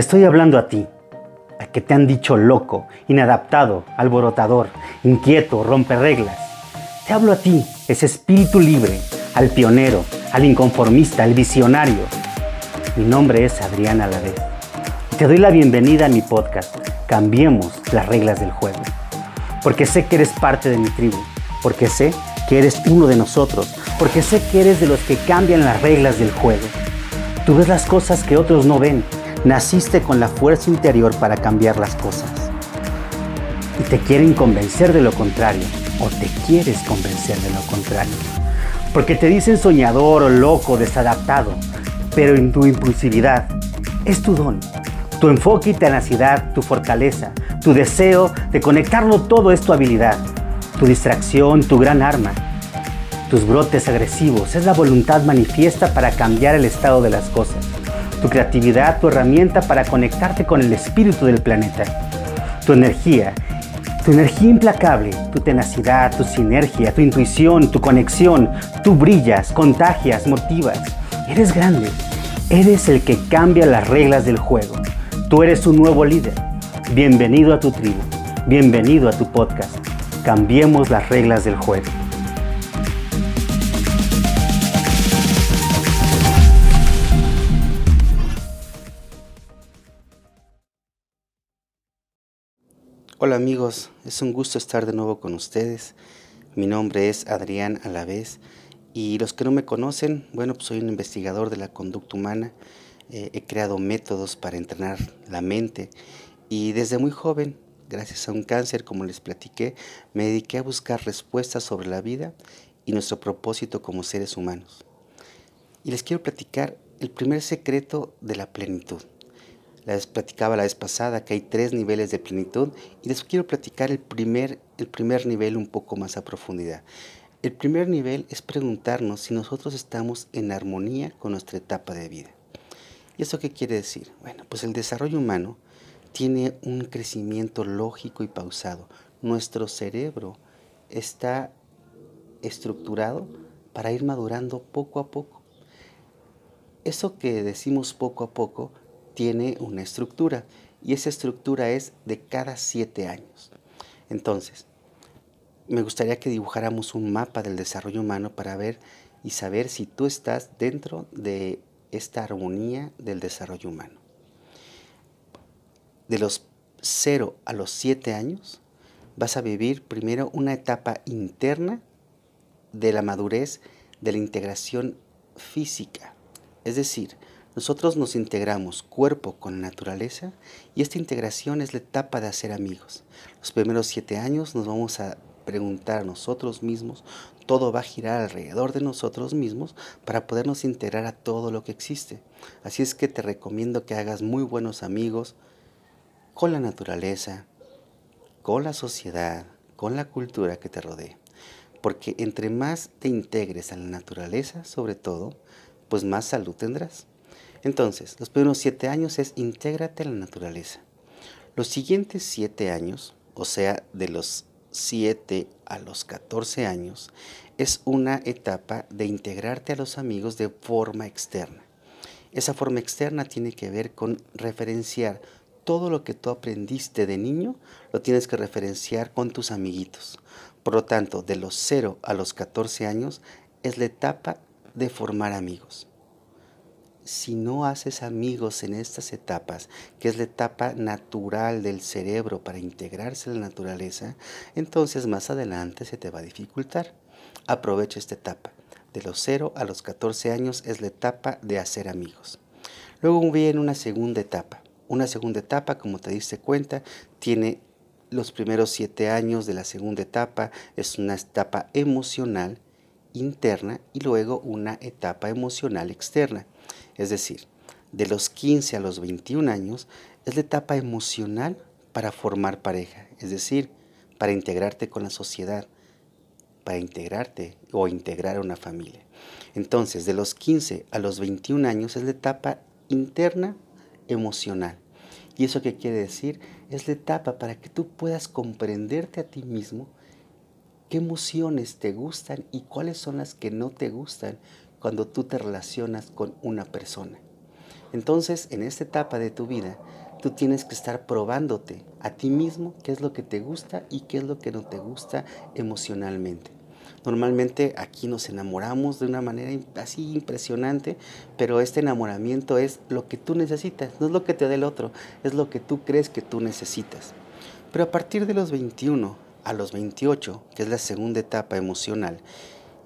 Estoy hablando a ti, a que te han dicho loco, inadaptado, alborotador, inquieto, rompe reglas. Te hablo a ti, ese espíritu libre, al pionero, al inconformista, al visionario. Mi nombre es Adrián Alavés. Te doy la bienvenida a mi podcast. Cambiemos las reglas del juego. Porque sé que eres parte de mi tribu. Porque sé que eres uno de nosotros. Porque sé que eres de los que cambian las reglas del juego. Tú ves las cosas que otros no ven Naciste con la fuerza interior para cambiar las cosas. Y te quieren convencer de lo contrario, o te quieres convencer de lo contrario. Porque te dicen soñador o loco, desadaptado, pero en tu impulsividad es tu don. Tu enfoque y tenacidad, tu fortaleza, tu deseo de conectarlo todo es tu habilidad. Tu distracción, tu gran arma. Tus brotes agresivos es la voluntad manifiesta para cambiar el estado de las cosas tu creatividad, tu herramienta para conectarte con el espíritu del planeta, tu energía, tu energía implacable, tu tenacidad, tu sinergia, tu intuición, tu conexión, tú brillas, contagias, motivas. Eres grande, eres el que cambia las reglas del juego. Tú eres un nuevo líder. Bienvenido a tu tribu, bienvenido a tu podcast. Cambiemos las reglas del juego. Hola amigos, es un gusto estar de nuevo con ustedes. Mi nombre es Adrián Alavés y los que no me conocen, bueno, pues soy un investigador de la conducta humana. Eh, he creado métodos para entrenar la mente y desde muy joven, gracias a un cáncer, como les platiqué, me dediqué a buscar respuestas sobre la vida y nuestro propósito como seres humanos. Y les quiero platicar el primer secreto de la plenitud. Platicaba la vez pasada que hay tres niveles de plenitud y les quiero platicar el primer, el primer nivel un poco más a profundidad. El primer nivel es preguntarnos si nosotros estamos en armonía con nuestra etapa de vida. ¿Y eso qué quiere decir? Bueno, pues el desarrollo humano tiene un crecimiento lógico y pausado. Nuestro cerebro está estructurado para ir madurando poco a poco. Eso que decimos poco a poco tiene una estructura y esa estructura es de cada siete años. Entonces, me gustaría que dibujáramos un mapa del desarrollo humano para ver y saber si tú estás dentro de esta armonía del desarrollo humano. De los 0 a los 7 años vas a vivir primero una etapa interna de la madurez de la integración física. Es decir, nosotros nos integramos cuerpo con naturaleza y esta integración es la etapa de hacer amigos. Los primeros siete años nos vamos a preguntar a nosotros mismos, todo va a girar alrededor de nosotros mismos para podernos integrar a todo lo que existe. Así es que te recomiendo que hagas muy buenos amigos con la naturaleza, con la sociedad, con la cultura que te rodea. Porque entre más te integres a la naturaleza, sobre todo, pues más salud tendrás. Entonces, los primeros siete años es intégrate a la naturaleza. Los siguientes siete años, o sea, de los siete a los 14 años, es una etapa de integrarte a los amigos de forma externa. Esa forma externa tiene que ver con referenciar todo lo que tú aprendiste de niño, lo tienes que referenciar con tus amiguitos. Por lo tanto, de los 0 a los 14 años es la etapa de formar amigos si no haces amigos en estas etapas, que es la etapa natural del cerebro para integrarse en la naturaleza, entonces más adelante se te va a dificultar. Aprovecha esta etapa. De los 0 a los 14 años es la etapa de hacer amigos. Luego viene una segunda etapa. Una segunda etapa, como te diste cuenta, tiene los primeros 7 años de la segunda etapa, es una etapa emocional interna y luego una etapa emocional externa. Es decir, de los 15 a los 21 años es la etapa emocional para formar pareja, es decir, para integrarte con la sociedad, para integrarte o integrar a una familia. Entonces, de los 15 a los 21 años es la etapa interna emocional. ¿Y eso qué quiere decir? Es la etapa para que tú puedas comprenderte a ti mismo, qué emociones te gustan y cuáles son las que no te gustan, cuando tú te relacionas con una persona. Entonces, en esta etapa de tu vida, tú tienes que estar probándote a ti mismo qué es lo que te gusta y qué es lo que no te gusta emocionalmente. Normalmente aquí nos enamoramos de una manera así impresionante, pero este enamoramiento es lo que tú necesitas, no es lo que te da el otro, es lo que tú crees que tú necesitas. Pero a partir de los 21 a los 28, que es la segunda etapa emocional,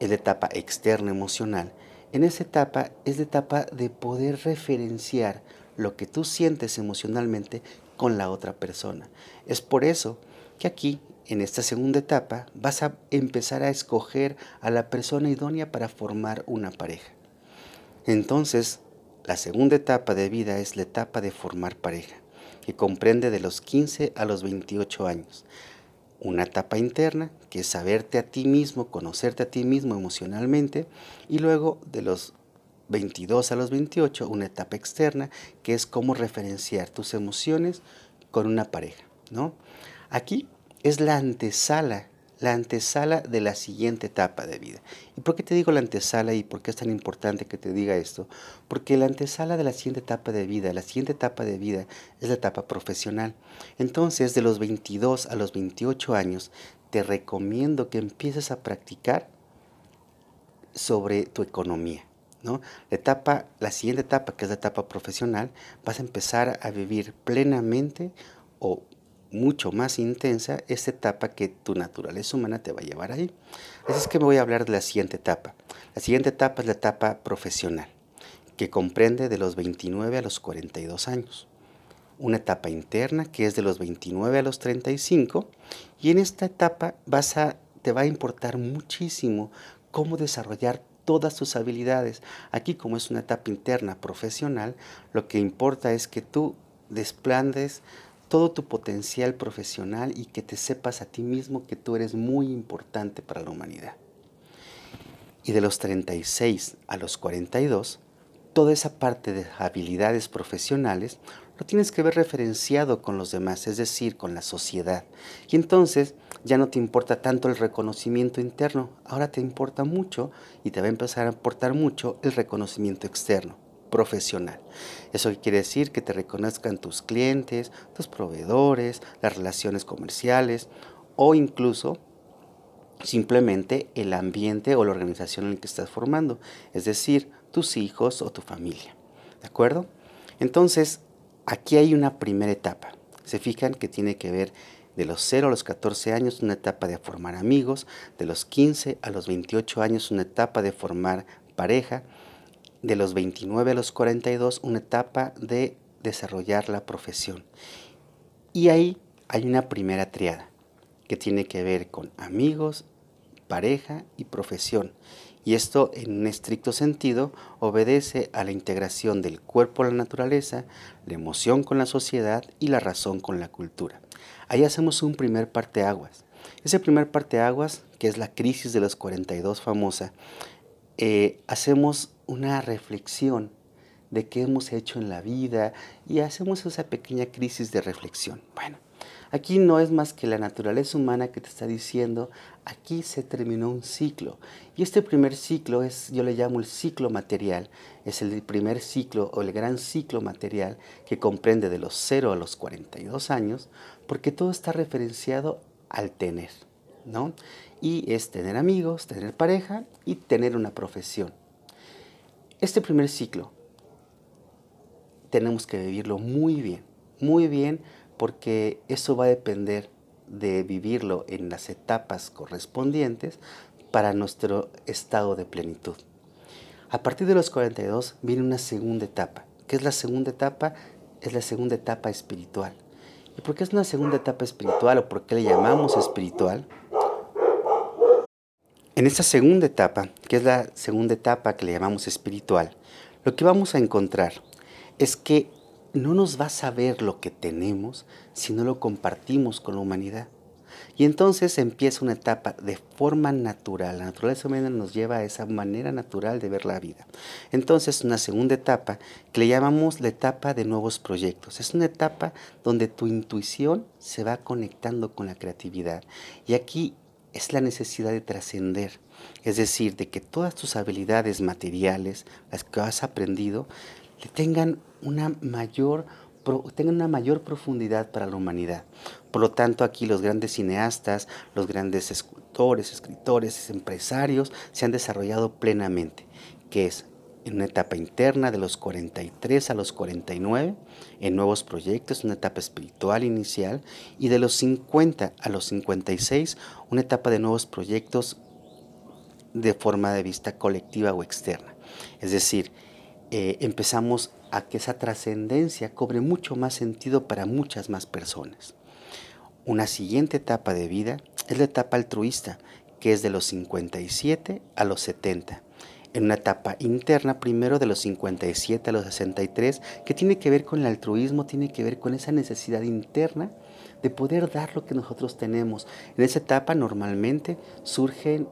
es la etapa externa emocional, en esa etapa es la etapa de poder referenciar lo que tú sientes emocionalmente con la otra persona. Es por eso que aquí, en esta segunda etapa, vas a empezar a escoger a la persona idónea para formar una pareja. Entonces, la segunda etapa de vida es la etapa de formar pareja, que comprende de los 15 a los 28 años. Una etapa interna, que es saberte a ti mismo, conocerte a ti mismo emocionalmente, y luego de los 22 a los 28, una etapa externa, que es cómo referenciar tus emociones con una pareja, ¿no? Aquí es la antesala, la antesala de la siguiente etapa de vida. ¿Y por qué te digo la antesala y por qué es tan importante que te diga esto? Porque la antesala de la siguiente etapa de vida, la siguiente etapa de vida es la etapa profesional. Entonces, de los 22 a los 28 años, te recomiendo que empieces a practicar sobre tu economía. La etapa, la siguiente etapa, que es la etapa profesional, vas a empezar a vivir plenamente o mucho más intensa esta etapa que tu naturaleza humana te va a llevar ahí. Así es que me voy a hablar de la siguiente etapa. La siguiente etapa es la etapa profesional, que comprende de los 29 a los 42 años. Una etapa interna que es de los 29 a los 35 y en esta etapa vas a, te va a importar muchísimo cómo desarrollar todas tus habilidades. Aquí como es una etapa interna profesional, lo que importa es que tú desplandes todo tu potencial profesional y que te sepas a ti mismo que tú eres muy importante para la humanidad. Y de los 36 a los 42, toda esa parte de habilidades profesionales lo tienes que ver referenciado con los demás, es decir, con la sociedad. Y entonces ya no te importa tanto el reconocimiento interno, ahora te importa mucho y te va a empezar a importar mucho el reconocimiento externo, profesional. Eso quiere decir que te reconozcan tus clientes, tus proveedores, las relaciones comerciales o incluso simplemente el ambiente o la organización en la que estás formando, es decir, tus hijos o tu familia. ¿De acuerdo? Entonces, Aquí hay una primera etapa. Se fijan que tiene que ver de los 0 a los 14 años una etapa de formar amigos, de los 15 a los 28 años una etapa de formar pareja, de los 29 a los 42 una etapa de desarrollar la profesión. Y ahí hay una primera triada que tiene que ver con amigos, pareja y profesión y esto en un estricto sentido obedece a la integración del cuerpo a la naturaleza, la emoción con la sociedad y la razón con la cultura. Ahí hacemos un primer parteaguas. Ese primer parteaguas, que es la crisis de los 42 famosa, eh, hacemos una reflexión de qué hemos hecho en la vida y hacemos esa pequeña crisis de reflexión. Bueno, Aquí no es más que la naturaleza humana que te está diciendo, aquí se terminó un ciclo. Y este primer ciclo es, yo le llamo el ciclo material, es el primer ciclo o el gran ciclo material que comprende de los 0 a los 42 años, porque todo está referenciado al tener, Y es tener amigos, tener pareja y tener una profesión. Este primer ciclo tenemos que vivirlo muy bien, muy bien porque eso va a depender de vivirlo en las etapas correspondientes para nuestro estado de plenitud. A partir de los 42 viene una segunda etapa. ¿Qué es la segunda etapa? Es la segunda etapa espiritual. ¿Y por qué es una segunda etapa espiritual o por qué le llamamos espiritual? En esta segunda etapa, que es la segunda etapa que le llamamos espiritual, lo que vamos a encontrar es que no nos va a saber lo que tenemos si no lo compartimos con la humanidad. Y entonces empieza una etapa de forma natural. La naturaleza humana nos lleva a esa manera natural de ver la vida. Entonces, una segunda etapa que le llamamos la etapa de nuevos proyectos. Es una etapa donde tu intuición se va conectando con la creatividad. Y aquí es la necesidad de trascender. Es decir, de que todas tus habilidades materiales, las que has aprendido, le tengan una mayor tengan una mayor profundidad para la humanidad. Por lo tanto, aquí los grandes cineastas, los grandes escultores, escritores, empresarios se han desarrollado plenamente, que es en una etapa interna de los 43 a los 49, en nuevos proyectos, una etapa espiritual inicial, y de los 50 a los 56, una etapa de nuevos proyectos de forma de vista colectiva o externa. Es decir, eh, empezamos a que esa trascendencia cobre mucho más sentido para muchas más personas. Una siguiente etapa de vida es la etapa altruista, que es de los 57 a los 70 en una etapa interna, primero de los 57 a los 63, que tiene que ver con el altruismo, tiene que ver con esa necesidad interna de poder dar lo que nosotros tenemos. En esa etapa normalmente surgen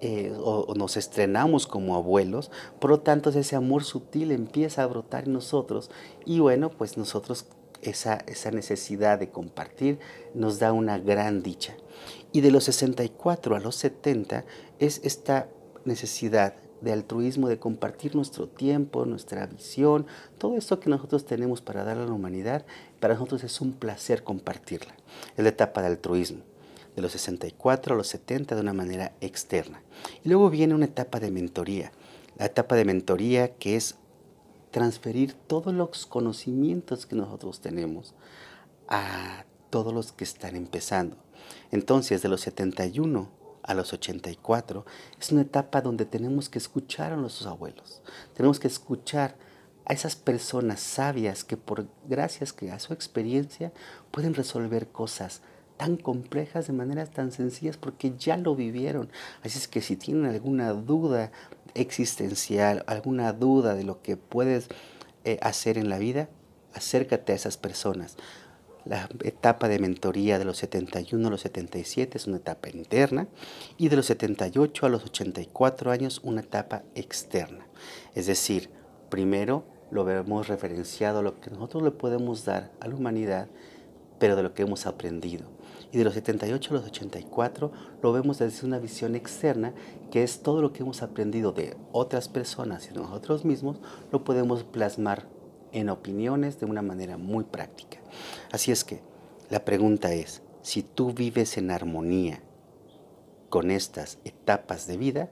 eh, o, nos estrenamos como abuelos, por lo tanto ese amor sutil empieza a brotar en nosotros y bueno, pues nosotros esa, esa necesidad de compartir nos da una gran dicha. Y de los 64 a los 70 es esta necesidad de altruismo, de compartir nuestro tiempo, nuestra visión, todo esto que nosotros tenemos para dar a la humanidad, para nosotros es un placer compartirla. Es la etapa de altruismo, de los 64 a los 70 de una manera externa. Y luego viene una etapa de mentoría, la etapa de mentoría que es transferir todos los conocimientos que nosotros tenemos a todos los que están empezando. Entonces, de los 71 a los 84, es una etapa donde tenemos que escuchar a nuestros abuelos, tenemos que escuchar a esas personas sabias que por gracias que a su experiencia pueden resolver cosas tan complejas de maneras tan sencillas porque ya lo vivieron. Así es que si tienen alguna duda existencial, alguna duda de lo que puedes eh, hacer en la vida, acércate a esas personas. La etapa de mentoría de los 71 a los 77 es una etapa interna y de los 78 a los 84 años una etapa externa. Es decir, primero lo vemos referenciado a lo que nosotros le podemos dar a la humanidad, pero de lo que hemos aprendido. Y de los 78 a los 84 lo vemos desde una visión externa, que es todo lo que hemos aprendido de otras personas y de nosotros mismos, lo podemos plasmar en opiniones de una manera muy práctica. Así es que la pregunta es, si tú vives en armonía con estas etapas de vida,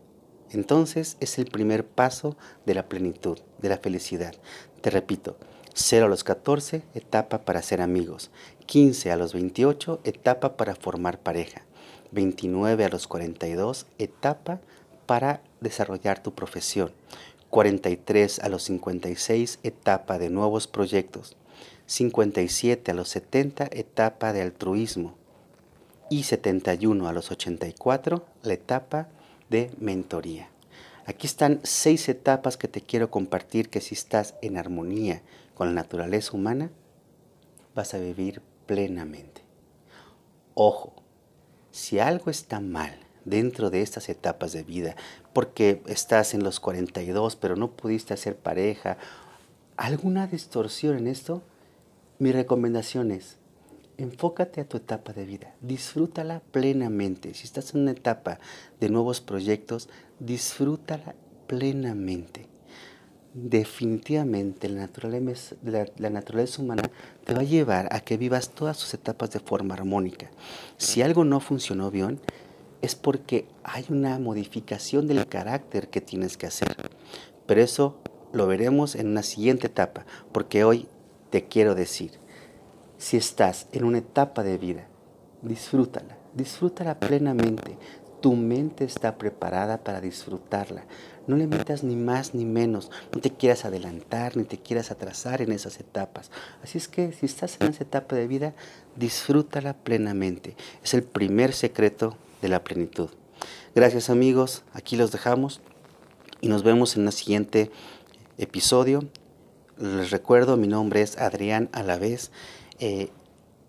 entonces es el primer paso de la plenitud, de la felicidad. Te repito, 0 a los 14, etapa para ser amigos. 15 a los 28, etapa para formar pareja. 29 a los 42, etapa para desarrollar tu profesión. 43 a los 56, etapa de nuevos proyectos. 57 a los 70, etapa de altruismo. Y 71 a los 84, la etapa de mentoría. Aquí están seis etapas que te quiero compartir que si estás en armonía con la naturaleza humana, vas a vivir plenamente. Ojo, si algo está mal dentro de estas etapas de vida, porque estás en los 42 pero no pudiste hacer pareja, alguna distorsión en esto, mi recomendación es, enfócate a tu etapa de vida, disfrútala plenamente. Si estás en una etapa de nuevos proyectos, disfrútala plenamente. Definitivamente la naturaleza, la, naturaleza humana te va a llevar a que vivas todas sus etapas de forma armónica. Si algo no funcionó bien, es porque hay una modificación del carácter que tienes que hacer. Pero eso lo veremos en una siguiente etapa, porque hoy te quiero decir, si estás en una etapa de vida, disfrútala, disfrútala plenamente. Tu mente está preparada para disfrutarla. No le metas ni más ni menos. No te quieras adelantar ni te quieras atrasar en esas etapas. Así es que si estás en esa etapa de vida, disfrútala plenamente. Es el primer secreto de la plenitud. Gracias amigos, aquí los dejamos y nos vemos en el siguiente episodio. Les recuerdo, mi nombre es Adrián Alavés. Eh,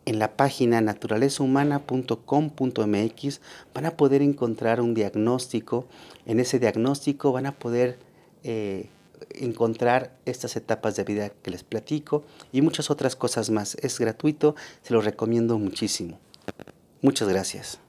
en la página naturalezahumana.com.mx van a poder encontrar un diagnóstico. En ese diagnóstico van a poder eh, encontrar estas etapas de vida que les platico y muchas otras cosas más. Es gratuito, se lo recomiendo muchísimo. Muchas gracias.